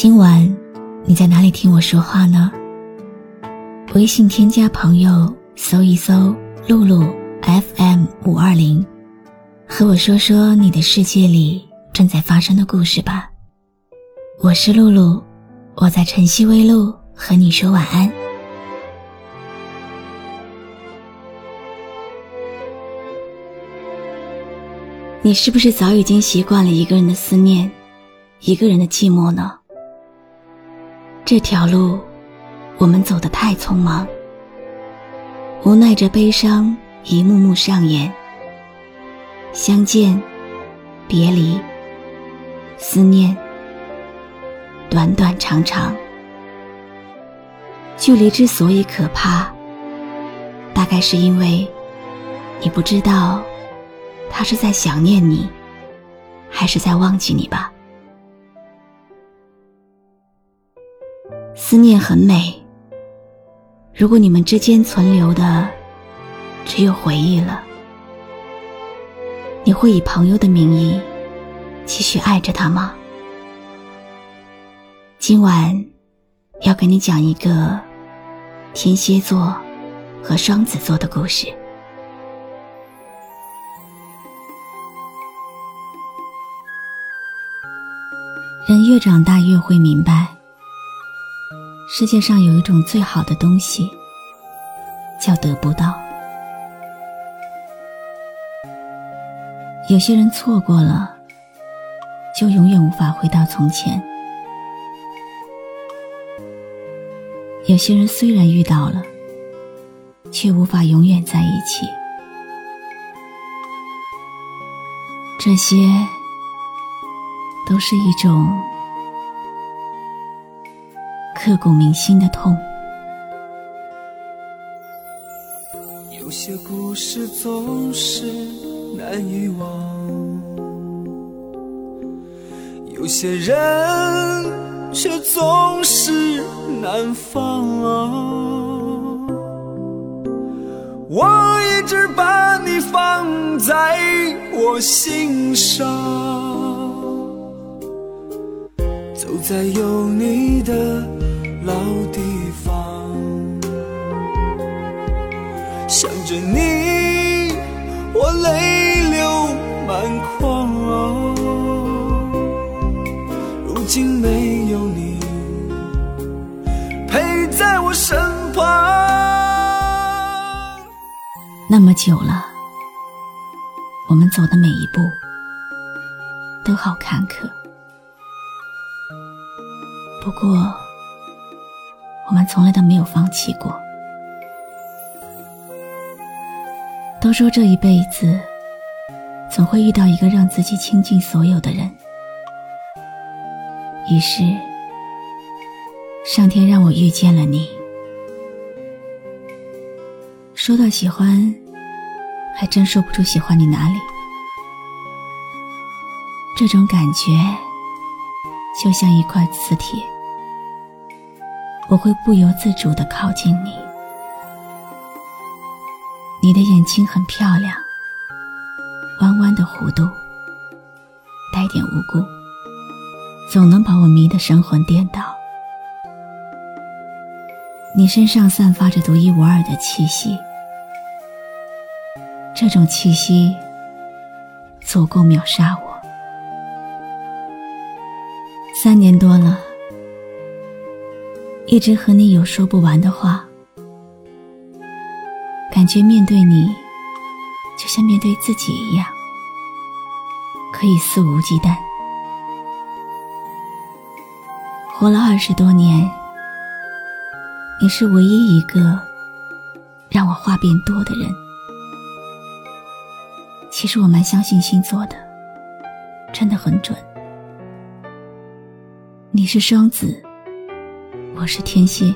今晚你在哪里听我说话呢？微信添加朋友，搜一搜“露露 FM 五二零”，和我说说你的世界里正在发生的故事吧。我是露露，我在晨曦微露和你说晚安。你是不是早已经习惯了一个人的思念，一个人的寂寞呢？这条路，我们走得太匆忙，无奈着悲伤一幕幕上演。相见，别离，思念，短短长长。距离之所以可怕，大概是因为你不知道，他是在想念你，还是在忘记你吧。思念很美。如果你们之间存留的只有回忆了，你会以朋友的名义继续爱着他吗？今晚要给你讲一个天蝎座和双子座的故事。人越长大，越会明白。世界上有一种最好的东西，叫得不到。有些人错过了，就永远无法回到从前；有些人虽然遇到了，却无法永远在一起。这些，都是一种。刻骨铭心的痛。有些故事总是难遗忘，有些人却总是难放。我一直把你放在我心上，走在有你的。老地方，想着你，我泪流满眶。如今没有你陪在我身旁，那么久了，我们走的每一步都好坎坷。不过。我们从来都没有放弃过。都说这一辈子，总会遇到一个让自己倾尽所有的人。于是，上天让我遇见了你。说到喜欢，还真说不出喜欢你哪里。这种感觉，就像一块磁铁。我会不由自主的靠近你，你的眼睛很漂亮，弯弯的弧度，带点无辜，总能把我迷得神魂颠倒。你身上散发着独一无二的气息，这种气息足够秒杀我。三年多了。一直和你有说不完的话，感觉面对你，就像面对自己一样，可以肆无忌惮。活了二十多年，你是唯一一个让我话变多的人。其实我蛮相信星座的，真的很准。你是双子，我是天蝎。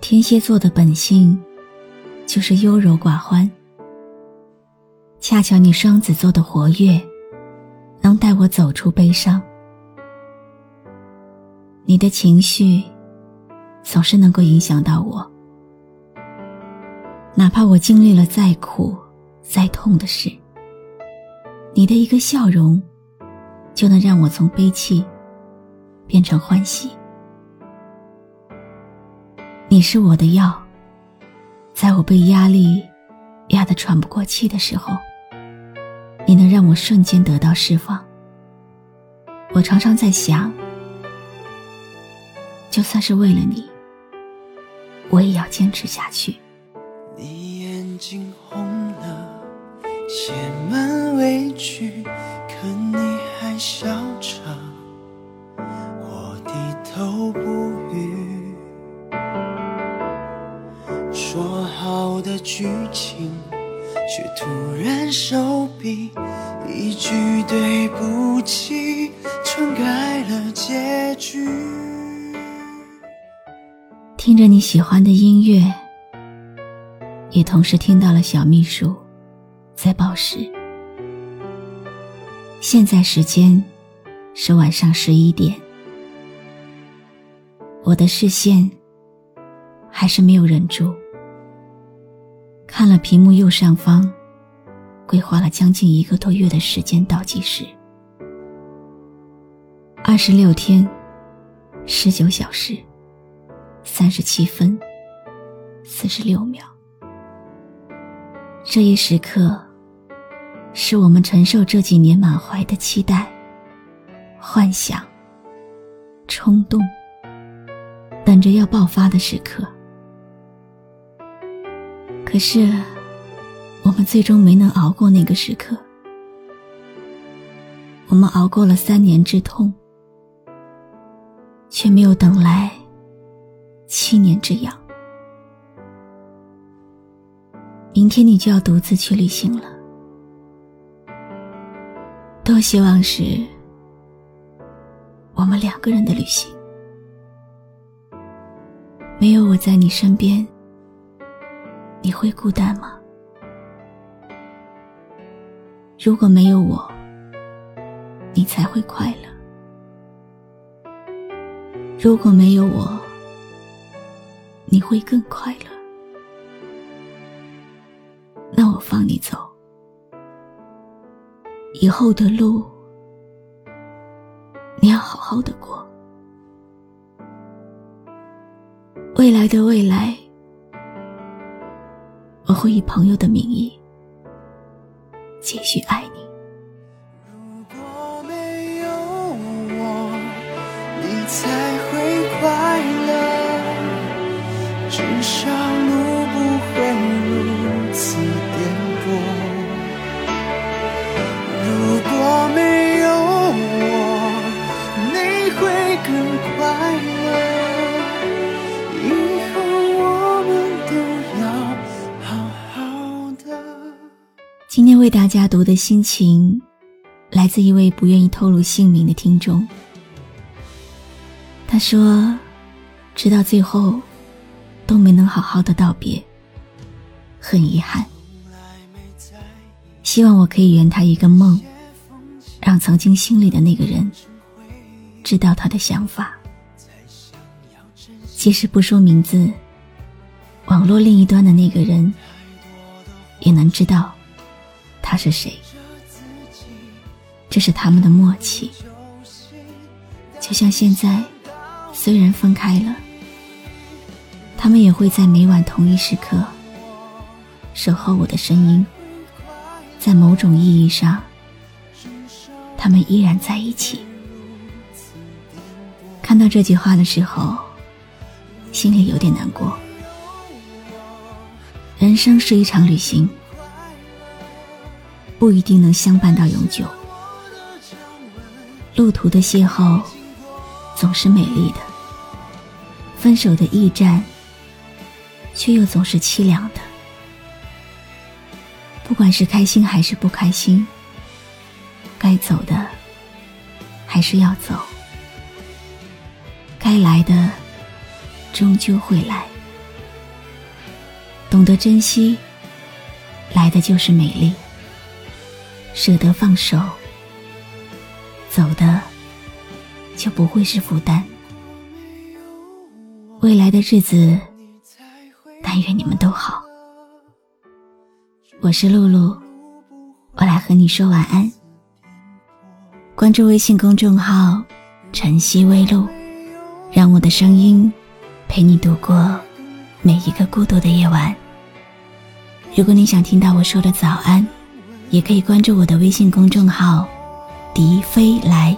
天蝎座的本性就是优柔寡欢，恰巧你双子座的活跃，能带我走出悲伤。你的情绪总是能够影响到我，哪怕我经历了再苦再痛的事，你的一个笑容就能让我从悲戚。变成欢喜。你是我的药，在我被压力压得喘不过气的时候，你能让我瞬间得到释放。我常常在想，就算是为了你，我也要坚持下去。你眼睛红了，写满委屈，可你还笑着。说好的剧情，却突然收笔，一句对不起，篡改了结局。听着你喜欢的音乐，也同时听到了小秘书在报时。现在时间是晚上十一点。我的视线还是没有忍住，看了屏幕右上方规划了将近一个多月的时间倒计时，二十六天，十九小时，三十七分，四十六秒。这一时刻，是我们承受这几年满怀的期待、幻想、冲动。等着要爆发的时刻，可是我们最终没能熬过那个时刻。我们熬过了三年之痛，却没有等来七年之痒。明天你就要独自去旅行了，多希望是我们两个人的旅行。没有我在你身边，你会孤单吗？如果没有我，你才会快乐。如果没有我，你会更快乐。那我放你走，以后的路，你要好好的过。未来的未来，我会以朋友的名义继续爱你。如果没有我，你才会快乐，至少今天为大家读的心情，来自一位不愿意透露姓名的听众。他说：“直到最后，都没能好好的道别，很遗憾。希望我可以圆他一个梦，让曾经心里的那个人知道他的想法。即使不说名字，网络另一端的那个人也能知道。”他是谁？这是他们的默契。就像现在，虽然分开了，他们也会在每晚同一时刻守候我的声音。在某种意义上，他们依然在一起。看到这句话的时候，心里有点难过。人生是一场旅行。不一定能相伴到永久，路途的邂逅总是美丽的，分手的驿站却又总是凄凉的。不管是开心还是不开心，该走的还是要走，该来的终究会来。懂得珍惜，来的就是美丽；舍得放手，走的就不会是负担。未来的日子，但愿你们都好。我是露露，我来和你说晚安。关注微信公众号“晨曦微露”，让我的声音陪你度过每一个孤独的夜晚。如果你想听到我说的早安，也可以关注我的微信公众号“笛飞来”。